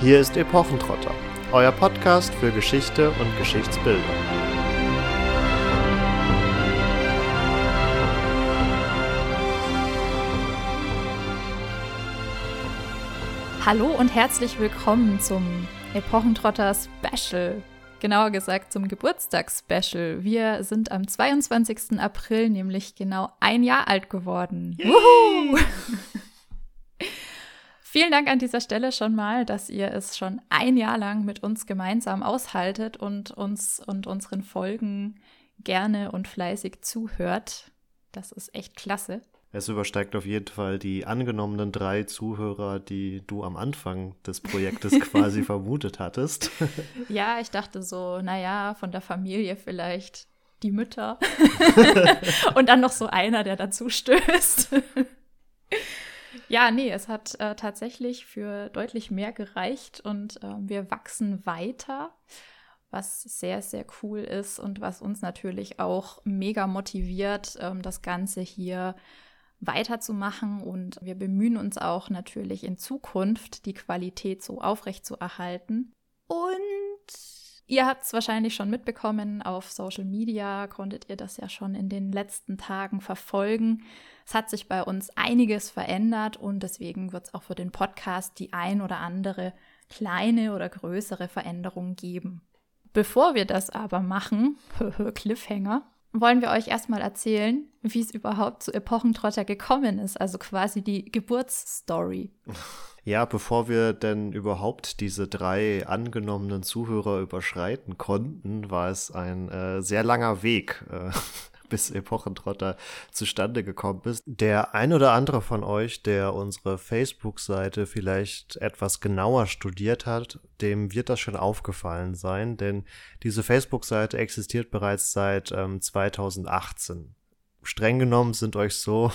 Hier ist Epochentrotter, euer Podcast für Geschichte und Geschichtsbildung. Hallo und herzlich willkommen zum Epochentrotter Special. Genauer gesagt zum Geburtstagsspecial. Wir sind am 22. April nämlich genau ein Jahr alt geworden. Vielen Dank an dieser Stelle schon mal, dass ihr es schon ein Jahr lang mit uns gemeinsam aushaltet und uns und unseren Folgen gerne und fleißig zuhört. Das ist echt klasse. Es übersteigt auf jeden Fall die angenommenen drei Zuhörer, die du am Anfang des Projektes quasi vermutet hattest. Ja, ich dachte so, naja, von der Familie vielleicht die Mütter und dann noch so einer, der dazu stößt. Ja, nee, es hat äh, tatsächlich für deutlich mehr gereicht und äh, wir wachsen weiter was sehr, sehr cool ist und was uns natürlich auch mega motiviert, ähm, das Ganze hier weiterzumachen. Und wir bemühen uns auch natürlich in Zukunft, die Qualität so aufrecht zu erhalten. Und ihr habt es wahrscheinlich schon mitbekommen, auf Social Media konntet ihr das ja schon in den letzten Tagen verfolgen. Es hat sich bei uns einiges verändert und deswegen wird es auch für den Podcast die ein oder andere kleine oder größere Veränderung geben. Bevor wir das aber machen, Cliffhanger, wollen wir euch erstmal erzählen, wie es überhaupt zu Epochentrotter gekommen ist, also quasi die Geburtsstory. Ja, bevor wir denn überhaupt diese drei angenommenen Zuhörer überschreiten konnten, war es ein äh, sehr langer Weg. Äh, bis Epochentrotter zustande gekommen ist. Der ein oder andere von euch, der unsere Facebook-Seite vielleicht etwas genauer studiert hat, dem wird das schon aufgefallen sein, denn diese Facebook-Seite existiert bereits seit ähm, 2018. Streng genommen sind euch so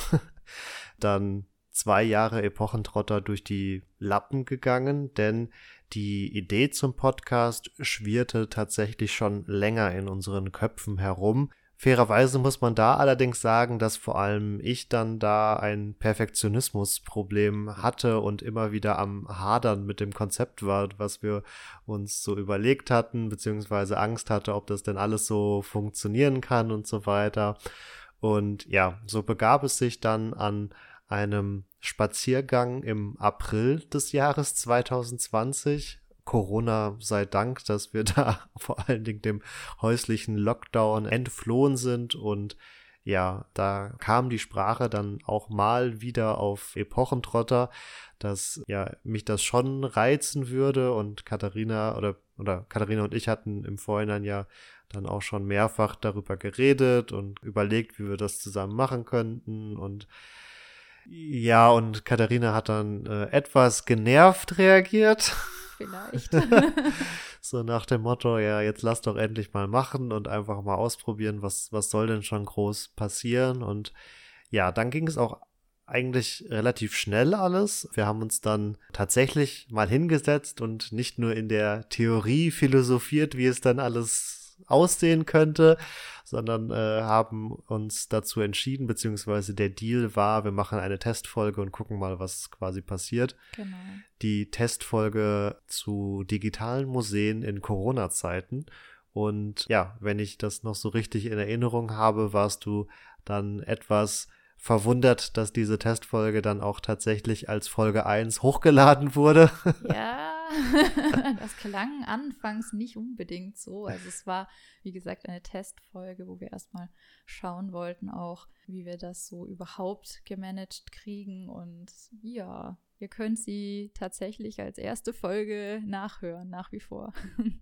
dann zwei Jahre Epochentrotter durch die Lappen gegangen, denn die Idee zum Podcast schwirrte tatsächlich schon länger in unseren Köpfen herum. Fairerweise muss man da allerdings sagen, dass vor allem ich dann da ein Perfektionismusproblem hatte und immer wieder am Hadern mit dem Konzept war, was wir uns so überlegt hatten, beziehungsweise Angst hatte, ob das denn alles so funktionieren kann und so weiter. Und ja, so begab es sich dann an einem Spaziergang im April des Jahres 2020 Corona sei Dank, dass wir da vor allen Dingen dem häuslichen Lockdown entflohen sind. Und ja, da kam die Sprache dann auch mal wieder auf Epochentrotter, dass ja mich das schon reizen würde. Und Katharina oder oder Katharina und ich hatten im Vorhinein ja dann auch schon mehrfach darüber geredet und überlegt, wie wir das zusammen machen könnten. Und ja, und Katharina hat dann äh, etwas genervt reagiert vielleicht. so nach dem Motto, ja, jetzt lass doch endlich mal machen und einfach mal ausprobieren, was, was soll denn schon groß passieren. Und ja, dann ging es auch eigentlich relativ schnell alles. Wir haben uns dann tatsächlich mal hingesetzt und nicht nur in der Theorie philosophiert, wie es dann alles aussehen könnte, sondern äh, haben uns dazu entschieden, beziehungsweise der Deal war, wir machen eine Testfolge und gucken mal, was quasi passiert. Genau. Die Testfolge zu digitalen Museen in Corona-Zeiten. Und ja, wenn ich das noch so richtig in Erinnerung habe, warst du dann etwas verwundert, dass diese Testfolge dann auch tatsächlich als Folge 1 hochgeladen wurde. Ja, das klang anfangs nicht unbedingt so. Also es war, wie gesagt, eine Testfolge, wo wir erstmal schauen wollten, auch wie wir das so überhaupt gemanagt kriegen. Und ja, ihr könnt sie tatsächlich als erste Folge nachhören, nach wie vor.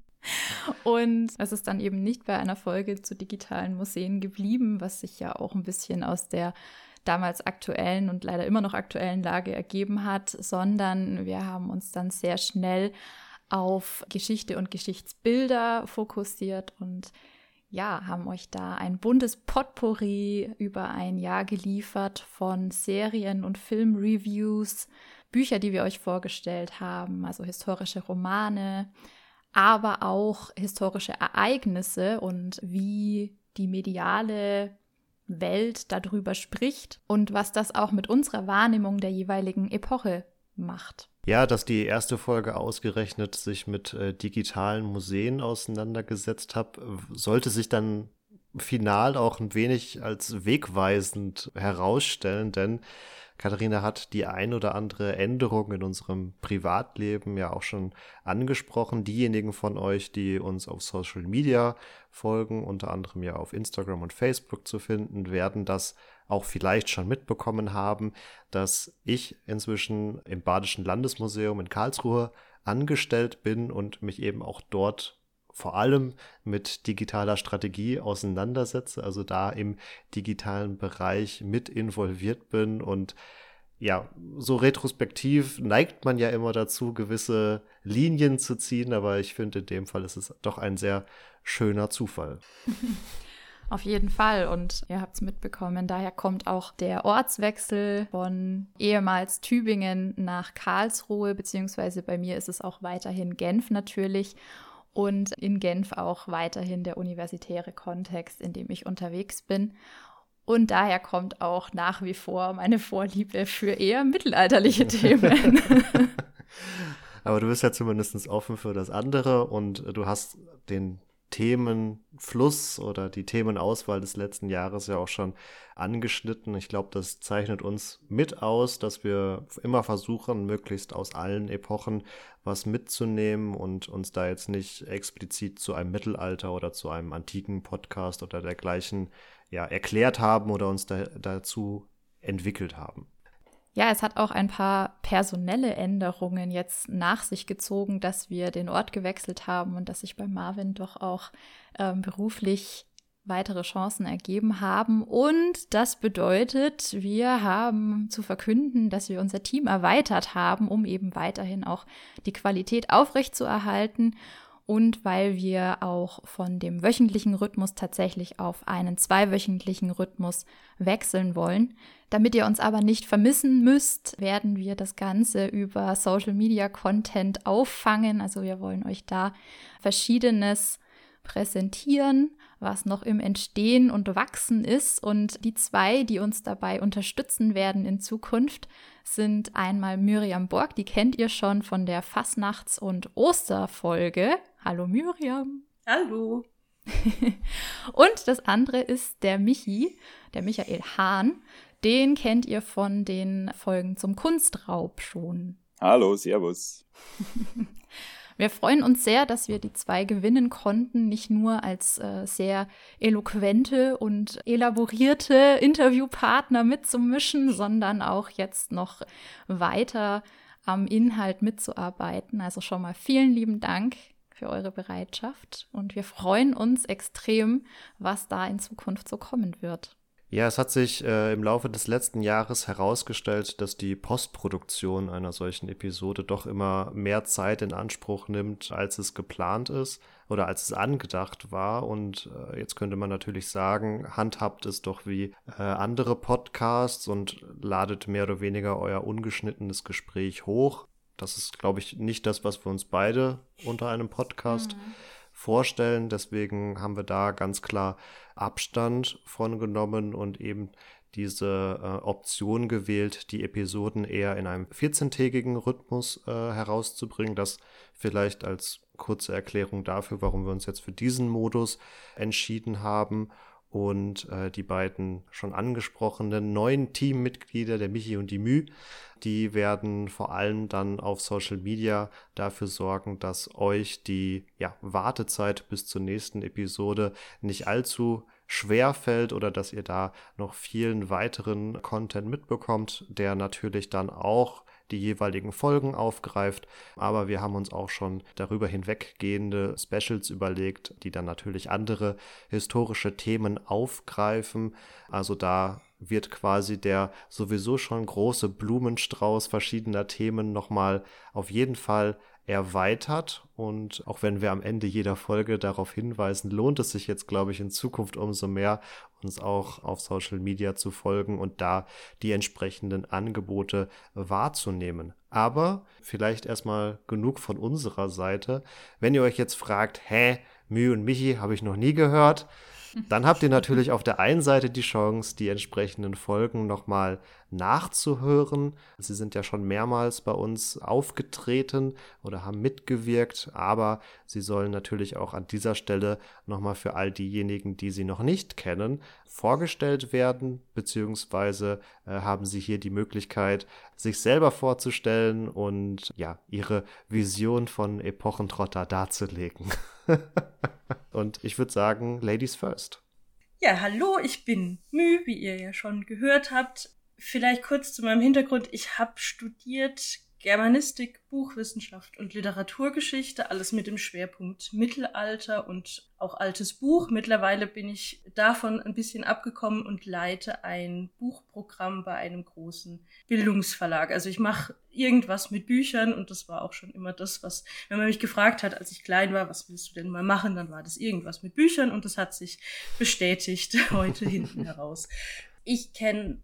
Und es ist dann eben nicht bei einer Folge zu digitalen Museen geblieben, was sich ja auch ein bisschen aus der damals aktuellen und leider immer noch aktuellen Lage ergeben hat, sondern wir haben uns dann sehr schnell auf Geschichte und Geschichtsbilder fokussiert und ja, haben euch da ein buntes Potpourri über ein Jahr geliefert von Serien- und Filmreviews, Bücher, die wir euch vorgestellt haben, also historische Romane, aber auch historische Ereignisse und wie die mediale Welt darüber spricht und was das auch mit unserer Wahrnehmung der jeweiligen Epoche macht. Ja, dass die erste Folge ausgerechnet sich mit äh, digitalen Museen auseinandergesetzt hat, sollte sich dann final auch ein wenig als wegweisend herausstellen, denn Katharina hat die ein oder andere Änderung in unserem Privatleben ja auch schon angesprochen. Diejenigen von euch, die uns auf Social Media folgen, unter anderem ja auf Instagram und Facebook zu finden, werden das auch vielleicht schon mitbekommen haben, dass ich inzwischen im Badischen Landesmuseum in Karlsruhe angestellt bin und mich eben auch dort vor allem mit digitaler Strategie auseinandersetze, also da im digitalen Bereich mit involviert bin und ja, so retrospektiv neigt man ja immer dazu, gewisse Linien zu ziehen, aber ich finde, in dem Fall ist es doch ein sehr schöner Zufall. Auf jeden Fall. Und ihr habt es mitbekommen, daher kommt auch der Ortswechsel von ehemals Tübingen nach Karlsruhe, beziehungsweise bei mir ist es auch weiterhin Genf natürlich und in Genf auch weiterhin der universitäre Kontext, in dem ich unterwegs bin. Und daher kommt auch nach wie vor meine Vorliebe für eher mittelalterliche Themen. Aber du bist ja zumindest offen für das andere und du hast den Themenfluss oder die Themenauswahl des letzten Jahres ja auch schon angeschnitten. Ich glaube, das zeichnet uns mit aus, dass wir immer versuchen, möglichst aus allen Epochen was mitzunehmen und uns da jetzt nicht explizit zu einem Mittelalter oder zu einem antiken Podcast oder dergleichen ja erklärt haben oder uns da, dazu entwickelt haben. Ja, es hat auch ein paar personelle Änderungen jetzt nach sich gezogen, dass wir den Ort gewechselt haben und dass sich bei Marvin doch auch ähm, beruflich weitere Chancen ergeben haben. Und das bedeutet, wir haben zu verkünden, dass wir unser Team erweitert haben, um eben weiterhin auch die Qualität aufrechtzuerhalten und weil wir auch von dem wöchentlichen Rhythmus tatsächlich auf einen zweiwöchentlichen Rhythmus wechseln wollen. Damit ihr uns aber nicht vermissen müsst, werden wir das Ganze über Social Media Content auffangen. Also wir wollen euch da verschiedenes präsentieren, was noch im Entstehen und Wachsen ist. Und die zwei, die uns dabei unterstützen werden in Zukunft, sind einmal Miriam Borg, die kennt ihr schon von der Fasnachts- und Osterfolge. Hallo Miriam. Hallo. und das andere ist der Michi, der Michael Hahn. Den kennt ihr von den Folgen zum Kunstraub schon. Hallo, Servus. Wir freuen uns sehr, dass wir die zwei gewinnen konnten, nicht nur als äh, sehr eloquente und elaborierte Interviewpartner mitzumischen, sondern auch jetzt noch weiter am Inhalt mitzuarbeiten. Also schon mal vielen lieben Dank für eure Bereitschaft und wir freuen uns extrem, was da in Zukunft so kommen wird. Ja, es hat sich äh, im Laufe des letzten Jahres herausgestellt, dass die Postproduktion einer solchen Episode doch immer mehr Zeit in Anspruch nimmt, als es geplant ist oder als es angedacht war. Und äh, jetzt könnte man natürlich sagen, handhabt es doch wie äh, andere Podcasts und ladet mehr oder weniger euer ungeschnittenes Gespräch hoch. Das ist, glaube ich, nicht das, was wir uns beide unter einem Podcast mhm. vorstellen. Deswegen haben wir da ganz klar Abstand von genommen und eben diese äh, Option gewählt, die Episoden eher in einem 14-tägigen Rhythmus äh, herauszubringen. Das vielleicht als kurze Erklärung dafür, warum wir uns jetzt für diesen Modus entschieden haben. Und äh, die beiden schon angesprochenen neuen Teammitglieder, der Michi und die Mü, die werden vor allem dann auf Social Media dafür sorgen, dass euch die ja, Wartezeit bis zur nächsten Episode nicht allzu schwer fällt oder dass ihr da noch vielen weiteren Content mitbekommt, der natürlich dann auch die jeweiligen Folgen aufgreift. Aber wir haben uns auch schon darüber hinweggehende Specials überlegt, die dann natürlich andere historische Themen aufgreifen. Also da wird quasi der sowieso schon große Blumenstrauß verschiedener Themen nochmal auf jeden Fall erweitert. Und auch wenn wir am Ende jeder Folge darauf hinweisen, lohnt es sich jetzt, glaube ich, in Zukunft umso mehr, uns auch auf Social Media zu folgen und da die entsprechenden Angebote wahrzunehmen. Aber vielleicht erstmal genug von unserer Seite. Wenn ihr euch jetzt fragt, hä, Mühe und Michi habe ich noch nie gehört, Dann habt ihr natürlich auf der einen Seite die Chance, die entsprechenden Folgen nochmal nachzuhören. Sie sind ja schon mehrmals bei uns aufgetreten oder haben mitgewirkt, aber sie sollen natürlich auch an dieser Stelle nochmal für all diejenigen, die sie noch nicht kennen, vorgestellt werden, beziehungsweise äh, haben sie hier die Möglichkeit, sich selber vorzustellen und ja, ihre Vision von Epochentrotter darzulegen. und ich würde sagen, Ladies first. Ja, hallo, ich bin Mü, wie ihr ja schon gehört habt. Vielleicht kurz zu meinem Hintergrund. Ich habe studiert Germanistik, Buchwissenschaft und Literaturgeschichte, alles mit dem Schwerpunkt Mittelalter und auch altes Buch. Mittlerweile bin ich davon ein bisschen abgekommen und leite ein Buchprogramm bei einem großen Bildungsverlag. Also ich mache irgendwas mit Büchern und das war auch schon immer das, was, wenn man mich gefragt hat, als ich klein war, was willst du denn mal machen, dann war das irgendwas mit Büchern und das hat sich bestätigt heute hinten heraus. Ich kenne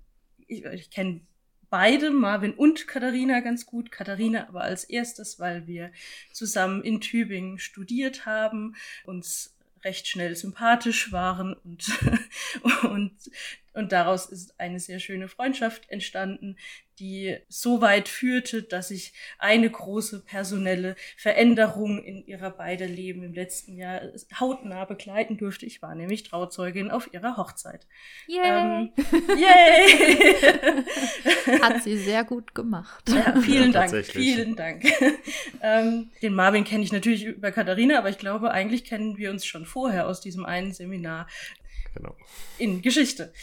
ich, ich kenne beide, Marvin und Katharina, ganz gut. Katharina aber als erstes, weil wir zusammen in Tübingen studiert haben, uns recht schnell sympathisch waren und, und, und daraus ist eine sehr schöne Freundschaft entstanden, die so weit führte, dass ich eine große personelle Veränderung in ihrer beider Leben im letzten Jahr hautnah begleiten durfte. Ich war nämlich Trauzeugin auf ihrer Hochzeit. Yay! Ähm, yay! Hat sie sehr gut gemacht. Ja, vielen Ja, Dank, vielen Dank. ähm, den Marvin kenne ich natürlich über Katharina, aber ich glaube, eigentlich kennen wir uns schon vorher aus diesem einen Seminar Genau. in Geschichte.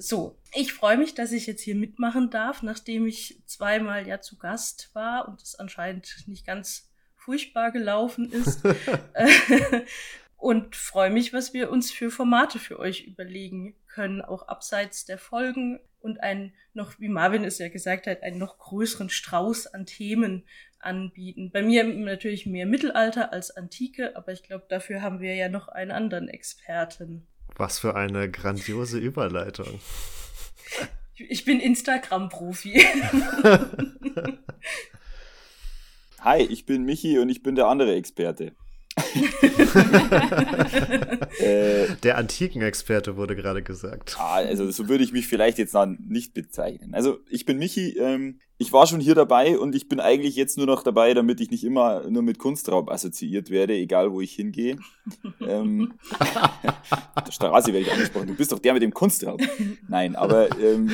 So, ich freue mich, dass ich jetzt hier mitmachen darf, nachdem ich zweimal ja zu Gast war und es anscheinend nicht ganz furchtbar gelaufen ist. Äh, und freue mich, was wir uns für Formate für euch überlegen können, auch abseits der Folgen und einen noch, wie Marvin es ja gesagt hat, einen noch größeren Strauß an Themen anbieten. Bei mir natürlich mehr Mittelalter als Antike, aber ich glaube, dafür haben wir ja noch einen anderen Experten. Was für eine grandiose Überleitung. Ich bin Instagram-Profi. Hi, ich bin Michi und ich bin der andere Experte. äh, Der Antikenexperte wurde gerade gesagt. ah, also so würde ich mich vielleicht jetzt dann nicht bezeichnen. Also ich bin Michi, ähm, ich war schon hier dabei und ich bin eigentlich jetzt nur noch dabei, damit ich nicht immer nur mit Kunstraub assoziiert werde, egal wo ich hingehe. ähm, auf der Straße werde ich angesprochen. Du bist doch der mit dem Kunstraub. Nein, aber ähm,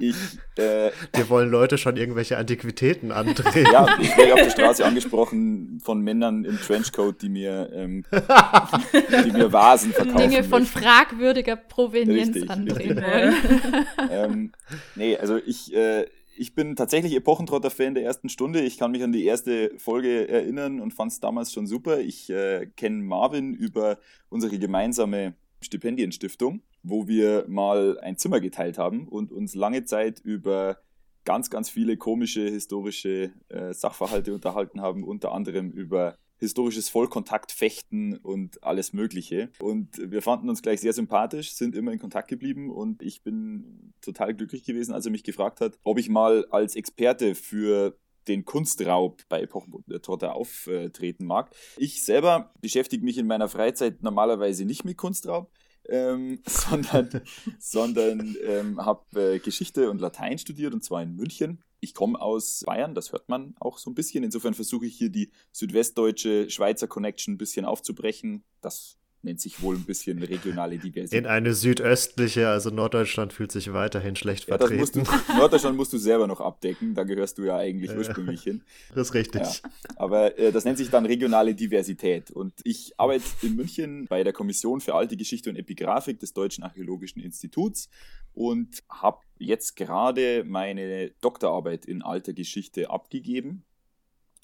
ich äh, Wir wollen Leute schon irgendwelche Antiquitäten andrehen. Ja, ich werde auf der Straße angesprochen von Männern im Trenchcoat, die mir, ähm, die mir Vasen verkaufen. Dinge von möchten. fragwürdiger Provenienz Richtig, andrehen richtig. wollen. ähm, nee, also ich, äh, ich bin tatsächlich Epochentrotter-Fan der ersten Stunde. Ich kann mich an die erste Folge erinnern und fand es damals schon super. Ich äh, kenne Marvin über unsere gemeinsame Stipendienstiftung, wo wir mal ein Zimmer geteilt haben und uns lange Zeit über ganz, ganz viele komische historische äh, Sachverhalte unterhalten haben, unter anderem über historisches Vollkontaktfechten und alles Mögliche. Und wir fanden uns gleich sehr sympathisch, sind immer in Kontakt geblieben und ich bin total glücklich gewesen, als er mich gefragt hat, ob ich mal als Experte für den Kunstraub bei Epochentrotter auftreten mag. Ich selber beschäftige mich in meiner Freizeit normalerweise nicht mit Kunstraub, ähm, sondern, sondern ähm, habe äh, Geschichte und Latein studiert und zwar in München. Ich komme aus Bayern, das hört man auch so ein bisschen. Insofern versuche ich hier die südwestdeutsche Schweizer Connection ein bisschen aufzubrechen. Das nennt sich wohl ein bisschen regionale Diversität. In eine südöstliche, also Norddeutschland fühlt sich weiterhin schlecht Ja, das musst vertreten. du, Norddeutschland musst du selber noch abdecken, da gehörst du ja eigentlich Ja. ursprünglich hin. Das ist richtig. Ja. Aber äh, das nennt sich dann regionale Diversität. Und ich arbeite in München bei der Kommission für alte Geschichte und Epigraphik des Deutschen Archäologischen Instituts und habe jetzt gerade meine Doktorarbeit in alter Geschichte abgegeben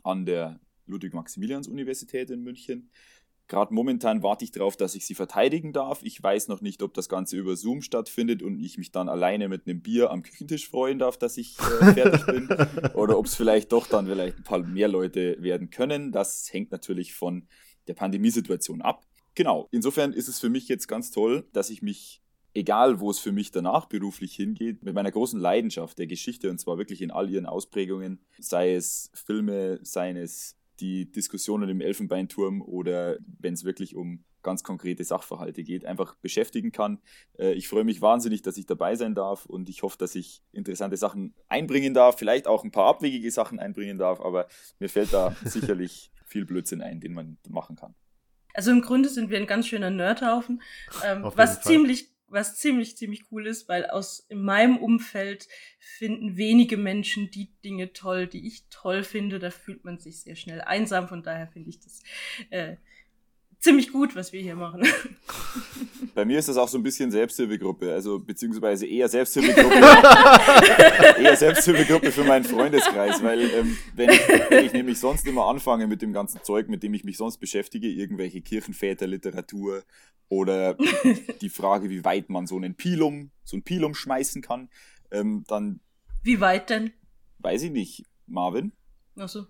an der Ludwig-Maximilians-Universität in München. Gerade momentan warte ich darauf, dass ich sie verteidigen darf. Ich weiß noch nicht, ob das Ganze über Zoom stattfindet und ich mich dann alleine mit einem Bier am Küchentisch freuen darf, dass ich äh, fertig bin. Oder ob es vielleicht doch dann vielleicht ein paar mehr Leute werden können. Das hängt natürlich von der Pandemiesituation ab. Genau, insofern ist es für mich jetzt ganz toll, dass ich mich, egal wo es für mich danach beruflich hingeht, mit meiner großen Leidenschaft der Geschichte und zwar wirklich in all ihren Ausprägungen, sei es Filme, seien es die Diskussionen im Elfenbeinturm oder wenn es wirklich um ganz konkrete Sachverhalte geht, einfach beschäftigen kann. Äh, ich freue mich wahnsinnig, dass ich dabei sein darf und ich hoffe, dass ich interessante Sachen einbringen darf, vielleicht auch ein paar abwegige Sachen einbringen darf, aber mir fällt da sicherlich viel Blödsinn ein, den man machen kann. Also im Grunde sind wir ein ganz schöner Nerdhaufen, ähm, was ziemlich was ziemlich, ziemlich cool ist, weil aus in meinem Umfeld finden wenige Menschen die Dinge toll, die ich toll finde. Da fühlt man sich sehr schnell einsam. Von daher finde ich das äh, ziemlich gut, was wir hier machen. Bei mir ist das auch so ein bisschen Selbsthilfegruppe, also beziehungsweise eher Selbsthilfegruppe, eher Selbsthilfegruppe für meinen Freundeskreis, weil ähm, wenn, ich, wenn ich nämlich sonst immer anfange mit dem ganzen Zeug, mit dem ich mich sonst beschäftige, irgendwelche Kirchenväterliteratur oder die Frage, wie weit man so einen Pilum, so ein Pilum schmeißen kann, ähm, dann. Wie weit denn? Weiß ich nicht. Marvin? Ach so.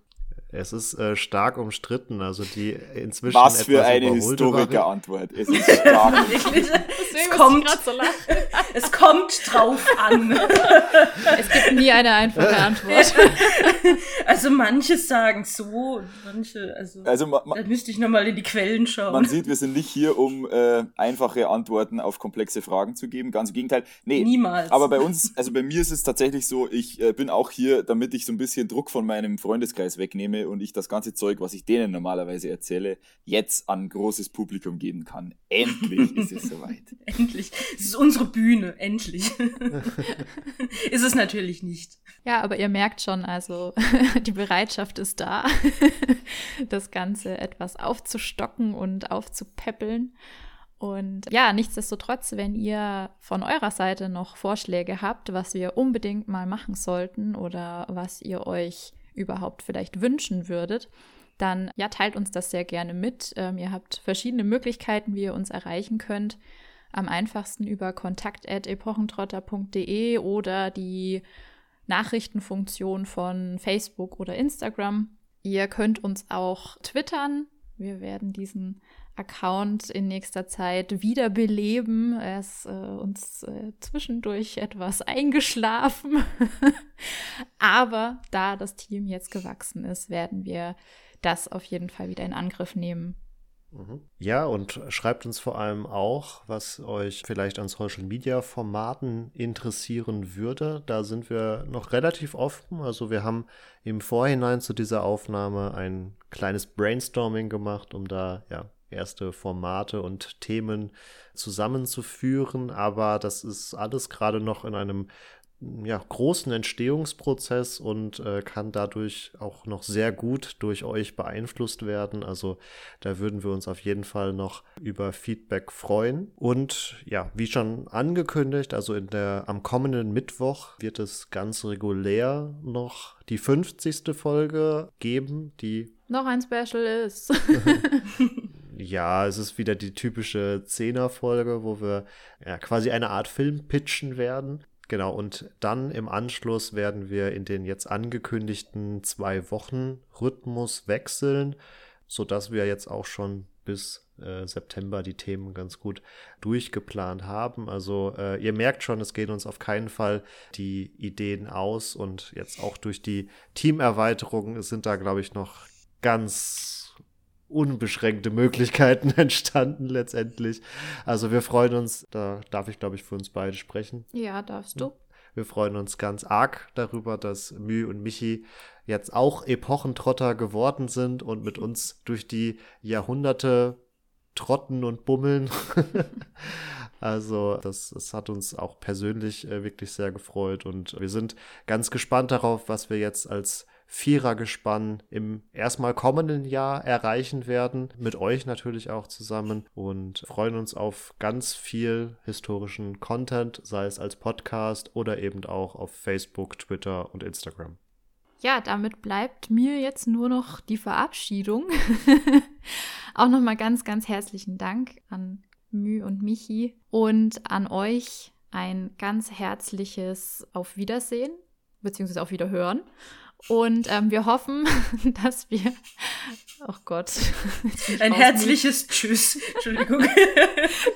Es ist äh, stark umstritten, also die inzwischen. Was für eine Historikerantwort. Es ist stark. es, kommt, so es kommt drauf an. es gibt nie eine einfache Antwort. also manche sagen so, manche, also, also ma, ma, da müsste ich nochmal in die Quellen schauen. Man sieht, wir sind nicht hier, um äh, einfache Antworten auf komplexe Fragen zu geben. Ganz im Gegenteil. Nee, Niemals. Aber bei uns, also bei mir ist es tatsächlich so, ich äh, bin auch hier, damit ich so ein bisschen Druck von meinem Freundeskreis wegnehme und ich das ganze Zeug, was ich denen normalerweise erzähle, jetzt an großes Publikum geben kann. Endlich ist es soweit. endlich. Es ist unsere Bühne. Endlich. ist es natürlich nicht. Ja, aber ihr merkt schon, also die Bereitschaft ist da, das Ganze etwas aufzustocken und aufzupäppeln. Und ja, nichtsdestotrotz, wenn ihr von eurer Seite noch Vorschläge habt, was wir unbedingt mal machen sollten oder was ihr euch überhaupt vielleicht wünschen würdet, dann ja, teilt uns das sehr gerne mit. Ähm, ihr habt verschiedene Möglichkeiten, wie ihr uns erreichen könnt. Am einfachsten über kontakt.epochentrotter.de oder die Nachrichtenfunktion von Facebook oder Instagram. Ihr könnt uns auch twittern. Wir werden diesen Account in nächster Zeit wiederbeleben. Er ist äh, uns äh, zwischendurch etwas eingeschlafen. Aber da das Team jetzt gewachsen ist, werden wir das auf jeden Fall wieder in Angriff nehmen. Mhm. Ja, und schreibt uns vor allem auch, was euch vielleicht an Social Media Formaten interessieren würde. Da sind wir noch relativ offen. Also wir haben im Vorhinein zu dieser Aufnahme ein kleines Brainstorming gemacht, um da ja erste Formate und Themen zusammenzuführen. Aber das ist alles gerade noch in einem ja, großen Entstehungsprozess und äh, kann dadurch auch noch sehr gut durch euch beeinflusst werden. Also da würden wir uns auf jeden Fall noch über Feedback freuen. Und ja, wie schon angekündigt, also in der am kommenden Mittwoch wird es ganz regulär noch die 50. Folge geben, die noch ein Special ist. Ja, es ist wieder die typische Zehner-Folge, wo wir ja, quasi eine Art Film pitchen werden. Genau, und dann im Anschluss werden wir in den jetzt angekündigten zwei Wochen Rhythmus wechseln, sodass wir jetzt auch schon bis äh, September die Themen ganz gut durchgeplant haben. Also äh, ihr merkt schon, es gehen uns auf keinen Fall die Ideen aus und jetzt auch durch die Teamerweiterung sind da, glaube ich, noch ganz unbeschränkte Möglichkeiten entstanden letztendlich. Also wir freuen uns, da darf ich glaube ich für uns beide sprechen. Ja, darfst du. Wir freuen uns ganz arg darüber, dass Mü und Michi jetzt auch Epochentrotter geworden sind und mit uns durch die Jahrhunderte trotten und bummeln. also das, das hat uns auch persönlich äh, wirklich sehr gefreut und wir sind ganz gespannt darauf, was wir jetzt als Vierergespann im erstmal kommenden Jahr erreichen werden. Mit euch natürlich auch zusammen und freuen uns auf ganz viel historischen Content, sei es als Podcast oder eben auch auf Facebook, Twitter und Instagram. Ja, damit bleibt mir jetzt nur noch die Verabschiedung. auch nochmal ganz, ganz herzlichen Dank an Mü und Michi und an euch ein ganz herzliches Auf Wiedersehen beziehungsweise auf Wiederhören. Und ähm, wir hoffen, dass wir. Oh Gott. Ein herzliches Tschüss. Entschuldigung. du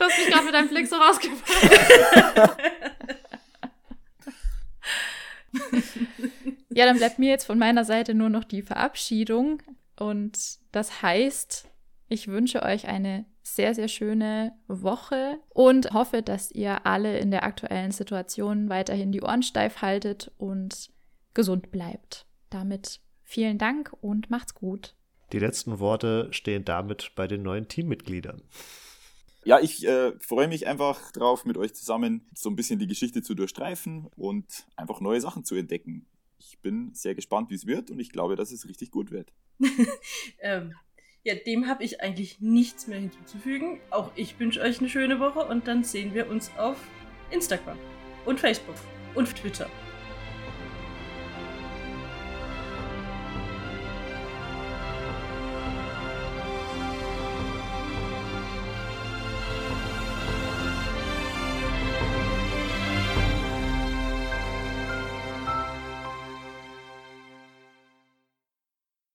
hast mich gerade mit deinem Blick so rausgebracht. ja, dann bleibt mir jetzt von meiner Seite nur noch die Verabschiedung. Und das heißt, ich wünsche euch eine sehr, sehr schöne Woche und hoffe, dass ihr alle in der aktuellen Situation weiterhin die Ohren steif haltet und gesund bleibt. Damit vielen Dank und macht's gut. Die letzten Worte stehen damit bei den neuen Teammitgliedern. Ja, ich äh, freue mich einfach drauf, mit euch zusammen so ein bisschen die Geschichte zu durchstreifen und einfach neue Sachen zu entdecken. Ich bin sehr gespannt, wie es wird und ich glaube, dass es richtig gut wird. ähm, ja, dem habe ich eigentlich nichts mehr hinzuzufügen. Auch ich wünsche euch eine schöne Woche und dann sehen wir uns auf Instagram und Facebook und Twitter.